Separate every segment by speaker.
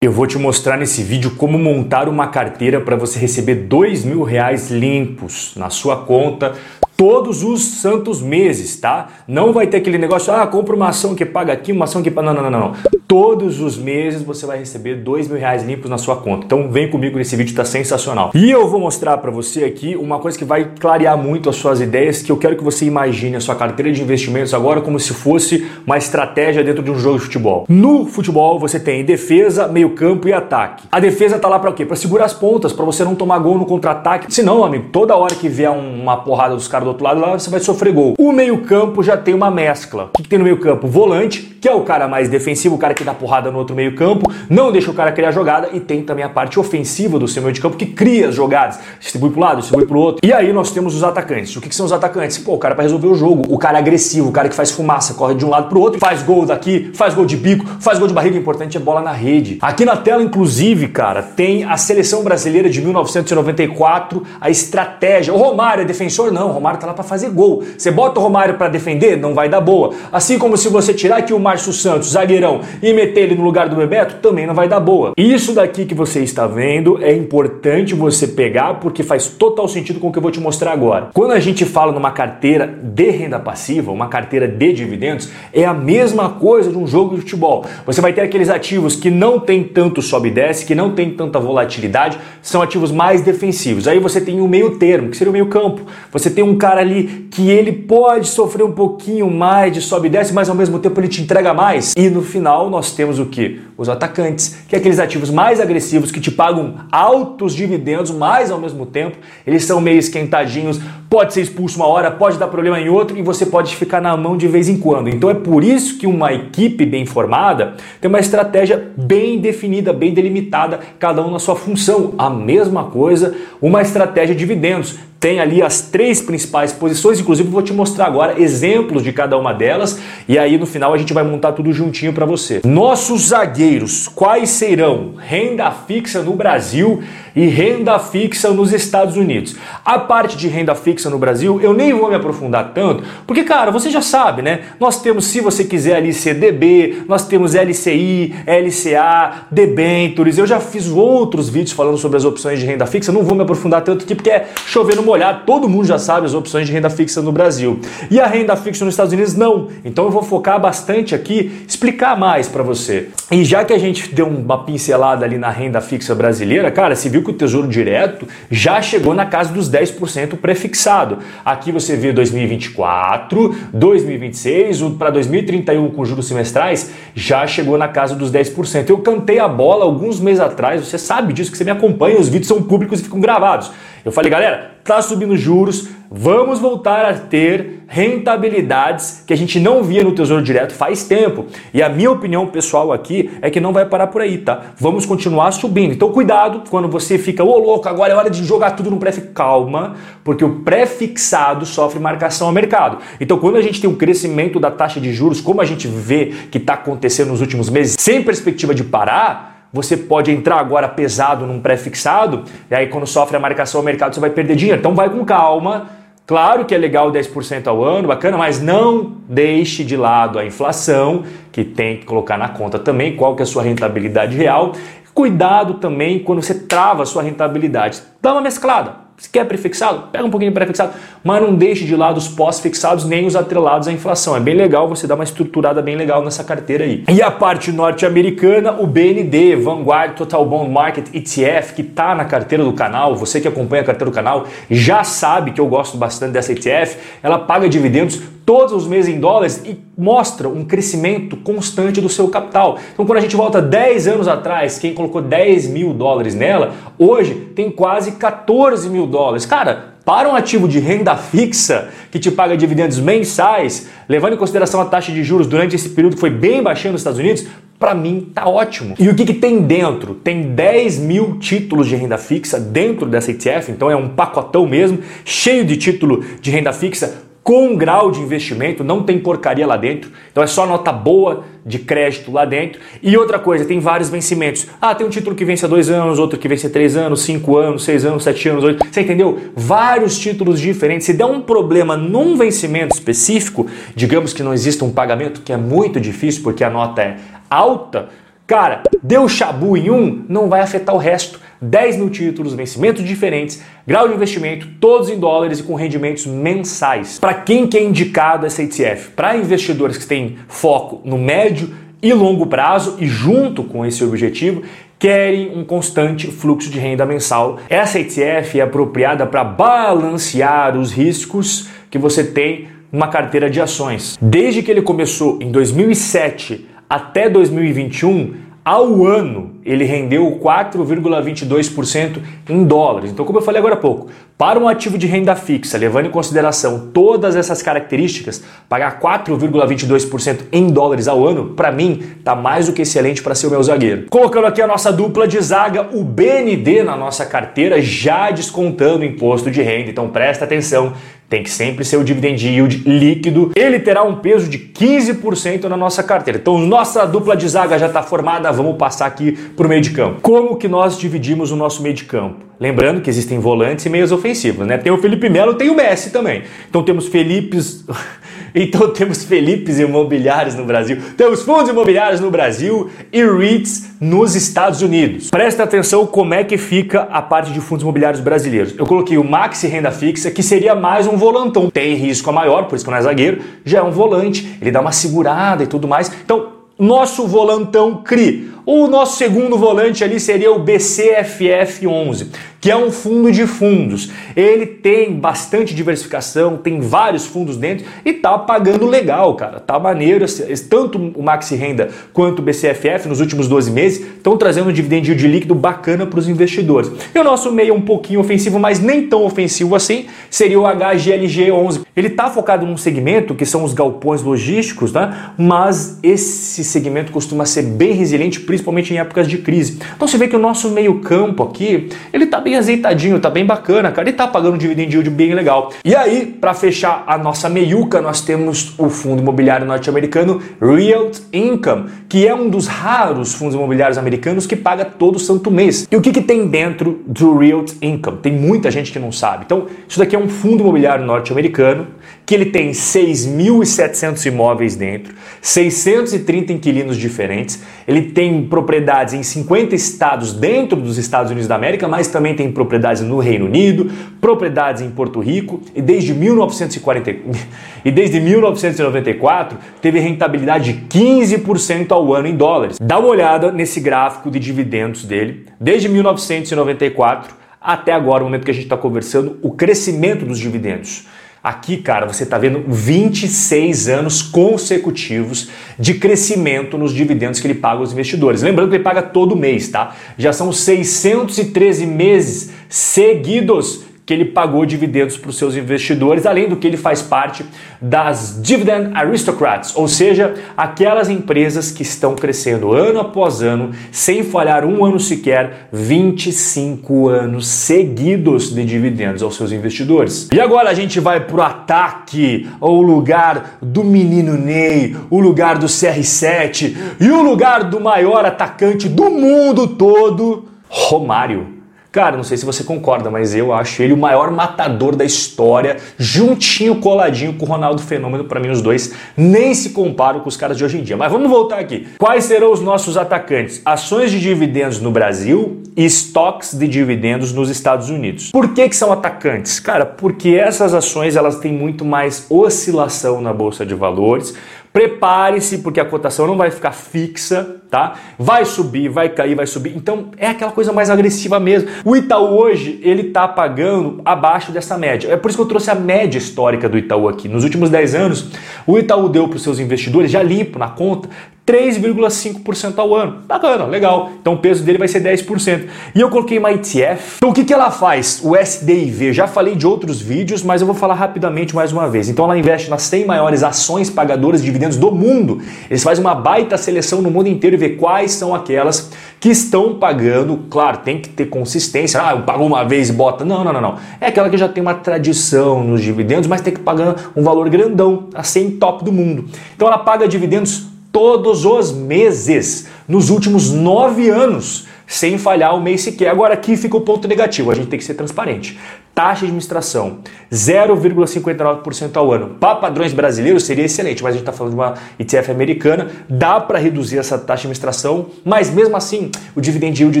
Speaker 1: Eu vou te mostrar nesse vídeo como montar uma carteira para você receber dois mil reais limpos na sua conta todos os santos meses, tá? Não vai ter aquele negócio, ah, compra uma ação que paga aqui, uma ação que paga. Não, não, não, não. Todos os meses você vai receber dois mil reais limpos na sua conta. Então vem comigo nesse vídeo, tá sensacional. E eu vou mostrar para você aqui uma coisa que vai clarear muito as suas ideias, que eu quero que você imagine a sua carteira de investimentos agora como se fosse uma estratégia dentro de um jogo de futebol. No futebol você tem defesa, meio campo e ataque. A defesa tá lá para quê? Para segurar as pontas, para você não tomar gol no contra-ataque. Senão, amigo, toda hora que vier uma porrada dos caras do outro lado, lá você vai sofrer gol. O meio-campo já tem uma mescla. O que, que tem no meio-campo? Volante, que é o cara mais defensivo, o cara que dá porrada no outro meio-campo, não deixa o cara criar jogada, e tem também a parte ofensiva do seu meio de campo que cria as jogadas, distribui pro lado, distribui pro outro. E aí nós temos os atacantes. O que, que são os atacantes? Pô, o cara para resolver o jogo, o cara agressivo, o cara que faz fumaça, corre de um lado pro outro, faz gol daqui, faz gol de bico, faz gol de barriga, o importante é bola na rede. Aqui na tela, inclusive, cara, tem a seleção brasileira de 1994, a estratégia. O Romário é defensor? Não, o Romário tá lá para fazer gol. Você bota o Romário para defender, não vai dar boa. Assim como se você tirar aqui o Márcio Santos, zagueirão, e meter ele no lugar do Bebeto, também não vai dar boa. Isso daqui que você está vendo é importante você pegar porque faz total sentido com o que eu vou te mostrar agora. Quando a gente fala numa carteira de renda passiva, uma carteira de dividendos, é a mesma coisa de um jogo de futebol. Você vai ter aqueles ativos que não tem tanto sobe e desce, que não tem tanta volatilidade, são ativos mais defensivos. Aí você tem o meio termo, que seria o meio campo. Você tem um cara ali que ele pode sofrer um pouquinho mais de sobe e desce, mas ao mesmo tempo ele te entrega mais. E no final nós temos o que? Os atacantes, que é aqueles ativos mais agressivos que te pagam altos dividendos, mas ao mesmo tempo eles são meio esquentadinhos, pode ser expulso uma hora, pode dar problema em outro e você pode ficar na mão de vez em quando. Então é por isso que uma equipe bem formada tem uma estratégia bem definida, bem delimitada, cada um na sua função. A mesma coisa, uma estratégia de dividendos tem ali as três principais posições, inclusive vou te mostrar agora exemplos de cada uma delas e aí no final a gente vai montar tudo juntinho para você. Nossos zagueiros, quais serão? Renda fixa no Brasil e renda fixa nos Estados Unidos. A parte de renda fixa no Brasil, eu nem vou me aprofundar tanto, porque cara, você já sabe, né? Nós temos, se você quiser ali CDB, nós temos LCI, LCA, debentures. Eu já fiz outros vídeos falando sobre as opções de renda fixa, não vou me aprofundar tanto aqui porque é chover no molhado, todo mundo já sabe as opções de renda fixa no Brasil. E a renda fixa nos Estados Unidos não. Então eu vou focar bastante aqui, explicar mais para você. E já que a gente deu uma pincelada ali na renda fixa brasileira, cara, você viu que o Tesouro Direto já chegou na casa dos 10% prefixado. Aqui você vê 2024, 2026, para 2031 com juros semestrais, já chegou na casa dos 10%. Eu cantei a bola alguns meses atrás, você sabe disso, que você me acompanha, os vídeos são públicos e ficam gravados. Eu falei, galera, tá subindo juros, vamos voltar a ter rentabilidades que a gente não via no Tesouro Direto faz tempo. E a minha opinião pessoal aqui é que não vai parar por aí, tá? Vamos continuar subindo. Então cuidado quando você fica, ô louco, agora é hora de jogar tudo no pré Calma, porque o pré-fixado sofre marcação ao mercado. Então quando a gente tem um crescimento da taxa de juros, como a gente vê que está acontecendo nos últimos meses, sem perspectiva de parar, você pode entrar agora pesado num pré-fixado, e aí quando sofre a marcação ao mercado você vai perder dinheiro. Então vai com calma. Claro que é legal 10% ao ano, bacana, mas não deixe de lado a inflação, que tem que colocar na conta também qual que é a sua rentabilidade real. Cuidado também quando você trava a sua rentabilidade. Dá uma mesclada. Se quer prefixado, pega um pouquinho de prefixado, mas não deixe de lado os pós-fixados nem os atrelados à inflação. É bem legal você dar uma estruturada bem legal nessa carteira aí. E a parte norte-americana, o BND, Vanguard Total Bond Market ETF, que está na carteira do canal, você que acompanha a carteira do canal já sabe que eu gosto bastante dessa ETF. Ela paga dividendos todos os meses em dólares e mostra um crescimento constante do seu capital. Então, quando a gente volta 10 anos atrás, quem colocou 10 mil dólares nela, hoje tem quase 14 mil dólares. Cara, para um ativo de renda fixa que te paga dividendos mensais, levando em consideração a taxa de juros durante esse período que foi bem baixinho nos Estados Unidos, para mim tá ótimo. E o que, que tem dentro? Tem 10 mil títulos de renda fixa dentro dessa ETF, então é um pacotão mesmo, cheio de título de renda fixa com grau de investimento, não tem porcaria lá dentro, então é só nota boa de crédito lá dentro. E outra coisa, tem vários vencimentos. Ah, tem um título que vence há dois anos, outro que vence há três anos, cinco anos, seis anos, sete anos, oito. Você entendeu? Vários títulos diferentes. Se der um problema num vencimento específico, digamos que não exista um pagamento, que é muito difícil porque a nota é alta, Cara, deu chabu em um, não vai afetar o resto. 10 mil títulos, vencimentos diferentes, grau de investimento, todos em dólares e com rendimentos mensais. Para quem que é indicado essa ETF? Para investidores que têm foco no médio e longo prazo e junto com esse objetivo, querem um constante fluxo de renda mensal. Essa ETF é apropriada para balancear os riscos que você tem numa carteira de ações. Desde que ele começou em 2007 até 2021, ao ano ele rendeu 4,22% em dólares. Então, como eu falei agora há pouco, para um ativo de renda fixa, levando em consideração todas essas características, pagar 4,22% em dólares ao ano, para mim, tá mais do que excelente para ser o meu zagueiro. Colocando aqui a nossa dupla de zaga, o BND na nossa carteira, já descontando o imposto de renda. Então, presta atenção tem que sempre ser o dividend yield líquido. Ele terá um peso de 15% na nossa carteira. Então, nossa dupla de zaga já está formada, vamos passar aqui para o meio de campo. Como que nós dividimos o nosso meio de campo? Lembrando que existem volantes e meios ofensivos, né? Tem o Felipe Melo, tem o Messi também. Então temos Felipes, então temos Felipes imobiliários no Brasil, temos fundos imobiliários no Brasil e REITs nos Estados Unidos. Presta atenção como é que fica a parte de fundos imobiliários brasileiros. Eu coloquei o Maxi Renda Fixa, que seria mais um volantão. Tem risco maior, por isso que não é zagueiro, já é um volante, ele dá uma segurada e tudo mais. Então, nosso volantão CRI. O nosso segundo volante ali seria o BCFF11 que é um fundo de fundos. Ele tem bastante diversificação, tem vários fundos dentro e tá pagando legal, cara. Tá maneiro. Tanto o Maxi Renda quanto o BCFF nos últimos 12 meses estão trazendo um dividendo de líquido bacana para os investidores. E o nosso meio um pouquinho ofensivo, mas nem tão ofensivo assim, seria o HGLG11. Ele tá focado num segmento que são os galpões logísticos, né? Mas esse segmento costuma ser bem resiliente, principalmente em épocas de crise. Então você vê que o nosso meio campo aqui, ele tá bem azeitadinho, tá bem bacana, cara, e tá pagando um dividend yield bem legal. E aí, para fechar a nossa meiuca, nós temos o fundo imobiliário norte-americano Real Income, que é um dos raros fundos imobiliários americanos que paga todo santo mês. E o que, que tem dentro do Real Income? Tem muita gente que não sabe. Então, isso daqui é um fundo imobiliário norte-americano que ele tem 6.700 imóveis dentro, 630 inquilinos diferentes, ele tem propriedades em 50 estados dentro dos Estados Unidos da América, mas também tem propriedades no Reino Unido, propriedades em Porto Rico e desde 1940 e desde 1994 teve rentabilidade de 15% ao ano em dólares. Dá uma olhada nesse gráfico de dividendos dele, desde 1994 até agora, o momento que a gente está conversando, o crescimento dos dividendos. Aqui, cara, você está vendo 26 anos consecutivos de crescimento nos dividendos que ele paga aos investidores. Lembrando que ele paga todo mês, tá? Já são 613 meses seguidos que ele pagou dividendos para os seus investidores, além do que ele faz parte das Dividend Aristocrats, ou seja, aquelas empresas que estão crescendo ano após ano, sem falhar um ano sequer, 25 anos seguidos de dividendos aos seus investidores. E agora a gente vai para o ataque, o lugar do menino Ney, o lugar do CR7 e o lugar do maior atacante do mundo todo, Romário. Cara, não sei se você concorda, mas eu acho ele o maior matador da história, juntinho, coladinho com o Ronaldo Fenômeno. Para mim, os dois nem se comparam com os caras de hoje em dia. Mas vamos voltar aqui. Quais serão os nossos atacantes? Ações de dividendos no Brasil e estoques de dividendos nos Estados Unidos. Por que, que são atacantes? Cara, porque essas ações elas têm muito mais oscilação na bolsa de valores Prepare-se porque a cotação não vai ficar fixa, tá? Vai subir, vai cair, vai subir. Então é aquela coisa mais agressiva mesmo. O Itaú hoje, ele tá pagando abaixo dessa média. É por isso que eu trouxe a média histórica do Itaú aqui. Nos últimos 10 anos, o Itaú deu para os seus investidores, já limpo na conta, 3,5% ao ano. Bacana, legal. Então o peso dele vai ser 10%. E eu coloquei uma ETF. Então o que, que ela faz? O SDIV. Já falei de outros vídeos, mas eu vou falar rapidamente mais uma vez. Então ela investe nas 100 maiores ações pagadoras de dividendos do mundo. Eles fazem uma baita seleção no mundo inteiro e vê quais são aquelas que estão pagando. Claro, tem que ter consistência. Ah, pagou uma vez e bota. Não, não, não, não. É aquela que já tem uma tradição nos dividendos, mas tem que pagar um valor grandão, a 100 top do mundo. Então ela paga dividendos todos os meses, nos últimos nove anos, sem falhar o mês sequer. Agora aqui fica o ponto negativo, a gente tem que ser transparente. Taxa de administração 0,59% ao ano. Para padrões brasileiros seria excelente, mas a gente está falando de uma ETF americana, dá para reduzir essa taxa de administração, mas mesmo assim o dividend yield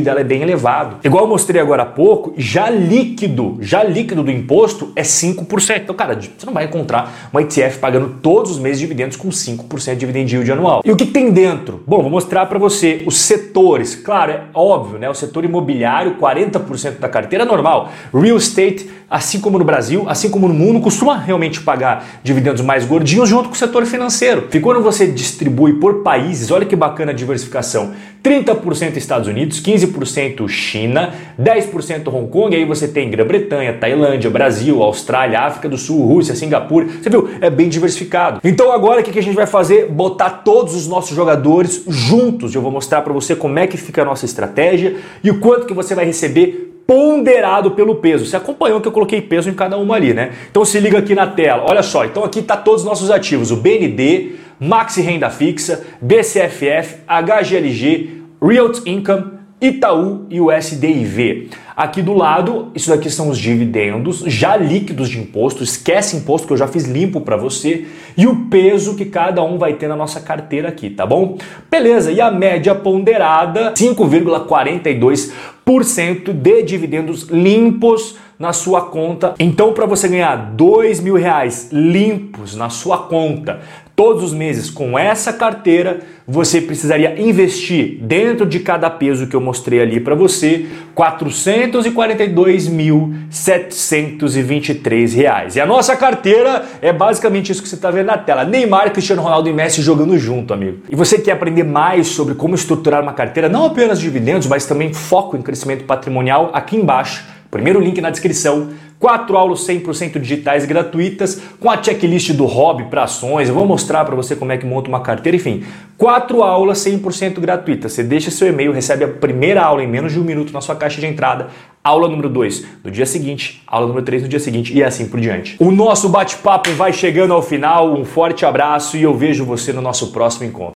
Speaker 1: dela é bem elevado. Igual eu mostrei agora há pouco, já líquido, já líquido do imposto é 5%. Então, cara, você não vai encontrar uma ETF pagando todos os meses dividendos com 5% de dividend yield anual. E o que tem dentro? Bom, vou mostrar para você os setores. Claro, é óbvio, né? O setor imobiliário, 40% da carteira normal. Real estate, assim como no Brasil, assim como no mundo, costuma realmente pagar dividendos mais gordinhos junto com o setor financeiro. E quando você distribui por países, olha que bacana a diversificação. 30% Estados Unidos, 15% China, 10% Hong Kong, aí você tem Grã-Bretanha, Tailândia, Brasil, Austrália, África do Sul, Rússia, Singapura. Você viu? É bem diversificado. Então agora o que a gente vai fazer? Botar todos os nossos jogadores juntos. Eu vou mostrar para você como é que fica a nossa estratégia e o quanto que você vai receber ponderado pelo peso. Você acompanhou que eu coloquei peso em cada uma ali, né? Então se liga aqui na tela. Olha só, então aqui tá todos os nossos ativos: o BND, Maxi Renda Fixa, BCFF, HGLG, Realty Income, Itaú e o SDIV. Aqui do lado, isso daqui são os dividendos já líquidos de imposto, esquece imposto que eu já fiz limpo para você, e o peso que cada um vai ter na nossa carteira aqui, tá bom? Beleza, e a média ponderada, 5,42% de dividendos limpos na sua conta. Então, para você ganhar dois mil reais limpos na sua conta todos os meses com essa carteira, você precisaria investir dentro de cada peso que eu mostrei ali para você, 442.723 reais. E a nossa carteira é basicamente isso que você está vendo na tela. Neymar, Cristiano Ronaldo e Messi jogando junto, amigo. E você quer aprender mais sobre como estruturar uma carteira, não apenas dividendos, mas também foco em crescimento patrimonial, aqui embaixo Primeiro link na descrição. Quatro aulas 100% digitais gratuitas com a checklist do hobby para ações. Eu vou mostrar para você como é que monta uma carteira. Enfim, quatro aulas 100% gratuitas. Você deixa seu e-mail, recebe a primeira aula em menos de um minuto na sua caixa de entrada. Aula número 2 no dia seguinte, aula número 3 no dia seguinte e assim por diante. O nosso bate-papo vai chegando ao final. Um forte abraço e eu vejo você no nosso próximo encontro.